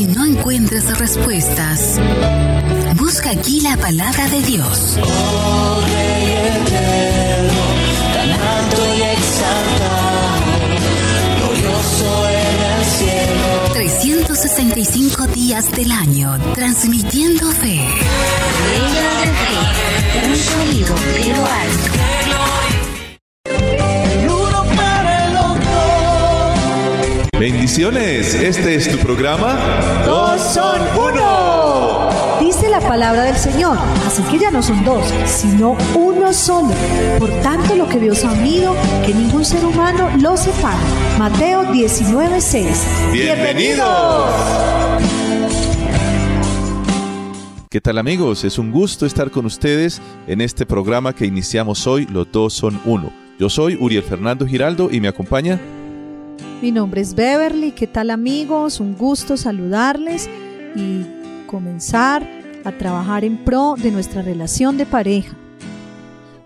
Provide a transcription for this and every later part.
Si no encuentras respuestas, busca aquí la palabra de Dios. Oh, Rey eterno, tan alto y exaltado, glorioso en el cielo. 365 días del año, transmitiendo fe. Un sonido. Bendiciones, este es tu programa. Dos son uno. Dice la palabra del Señor, así que ya no son dos, sino uno solo. Por tanto, lo que Dios ha unido, que ningún ser humano lo separe. Mateo 19:6. ¡Bienvenidos! ¿Qué tal amigos? Es un gusto estar con ustedes en este programa que iniciamos hoy, Los dos son uno. Yo soy Uriel Fernando Giraldo y me acompaña Mi nombre es Beverly. ¿Qué tal amigos? Un gusto saludarles y comenzar a trabajar en pro de nuestra relación de pareja.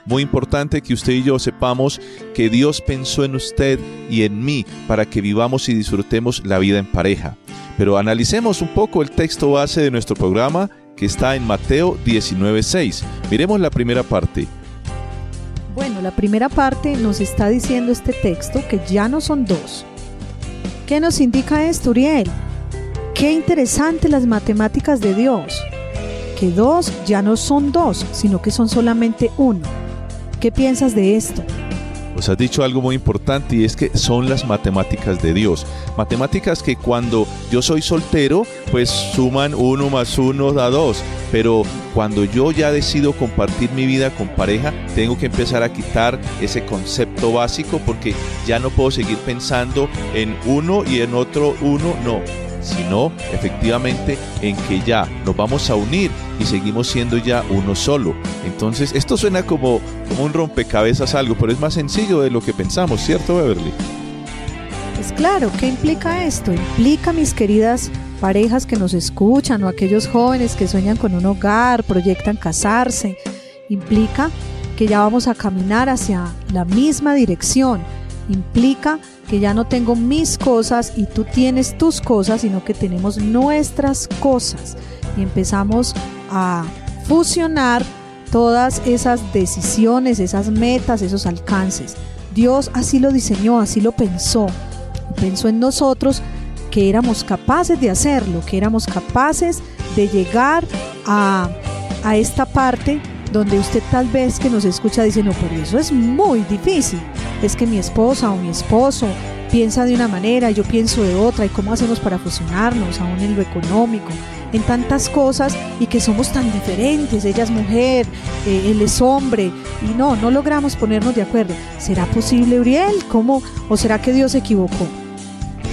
Muy importante que usted y yo sepamos que Dios pensó en usted y en mí para que vivamos y disfrutemos la vida en pareja. Pero analicemos un poco el texto base de nuestro programa que está en Mateo 19.6. Miremos la primera parte. Bueno, la primera parte nos está diciendo este texto que ya no son dos. ¿Qué nos indica esto, Uriel? Qué interesante las matemáticas de Dios. Que dos ya no son dos, sino que son solamente uno. ¿Qué piensas de esto? Os has dicho algo muy importante y es que son las matemáticas de Dios. Matemáticas que cuando yo soy soltero, pues suman uno más uno da dos. Pero cuando yo ya decido compartir mi vida con pareja, tengo que empezar a quitar ese concepto básico porque ya no puedo seguir pensando en uno y en otro uno, no sino efectivamente en que ya nos vamos a unir y seguimos siendo ya uno solo. Entonces, esto suena como, un rompecabezas algo, pero es más sencillo de lo que pensamos, ¿cierto, Beverly? Pues claro, ¿qué implica esto? Implica, mis queridas parejas que nos escuchan o aquellos jóvenes que sueñan con un hogar, proyectan casarse, implica que ya vamos a caminar hacia la misma dirección. Implica que ya no tengo mis cosas y tú tienes tus cosas, sino que tenemos nuestras cosas. Y empezamos a fusionar todas esas decisiones, esas metas, esos alcances. Dios así lo diseñó, así lo pensó. Pensó en nosotros que éramos capaces de hacerlo, que éramos capaces de llegar a, a esta parte donde usted tal vez que nos escucha dice, no, por eso es muy difícil. Es que mi esposa o mi esposo piensa de una manera, yo pienso de otra, y cómo hacemos para fusionarnos, aún en lo económico, en tantas cosas, y que somos tan diferentes, ella es mujer, eh, él es hombre, y no, no logramos ponernos de acuerdo. ¿Será posible, Uriel? ¿Cómo? ¿O será que Dios se equivocó?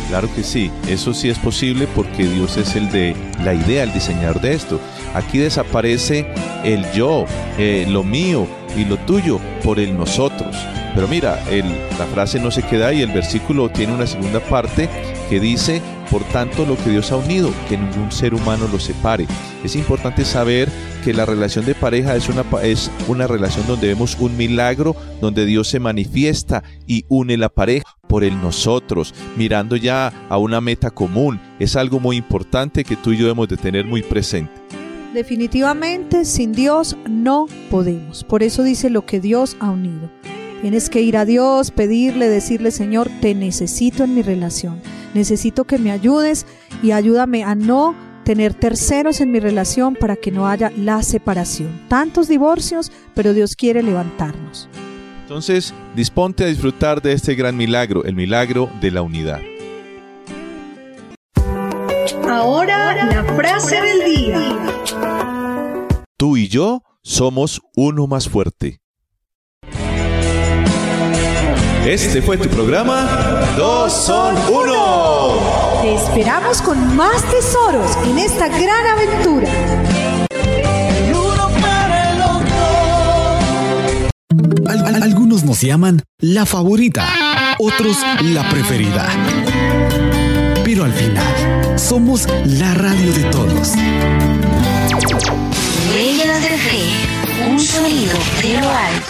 Claro que sí, eso sí es posible porque Dios es el de la idea, el diseñador de esto. Aquí desaparece el yo, eh, lo mío y lo tuyo por el nosotros. Pero mira, la frase no se queda ahí, el versículo tiene una segunda parte que dice, por tanto lo que Dios ha unido, que ningún ser humano lo separe. Es importante saber que la relación de pareja es una, es una relación donde vemos un milagro, donde Dios se manifiesta y une la pareja por el nosotros, mirando ya a una meta común. Es algo muy importante que tú y yo debemos de tener muy presente. Definitivamente sin Dios no podemos. Por eso dice lo que Dios ha unido. Tienes que ir a Dios, pedirle, decirle, Señor, te necesito en mi relación. Necesito que me ayudes y ayúdame a no tener terceros en mi relación para que no haya la separación. Tantos divorcios, pero Dios quiere levantarnos. Entonces, disponte a disfrutar de este gran milagro, el milagro de la unidad. Ahora la frase del día. Tú y yo somos uno más fuerte. Este fue tu programa Dos son uno. Te esperamos con más tesoros en esta gran aventura. El uno para el otro. Al- al- algunos nos llaman la favorita, otros la preferida. Pero al final, somos la radio de todos. Huellas de fe, un sonido de lo alto.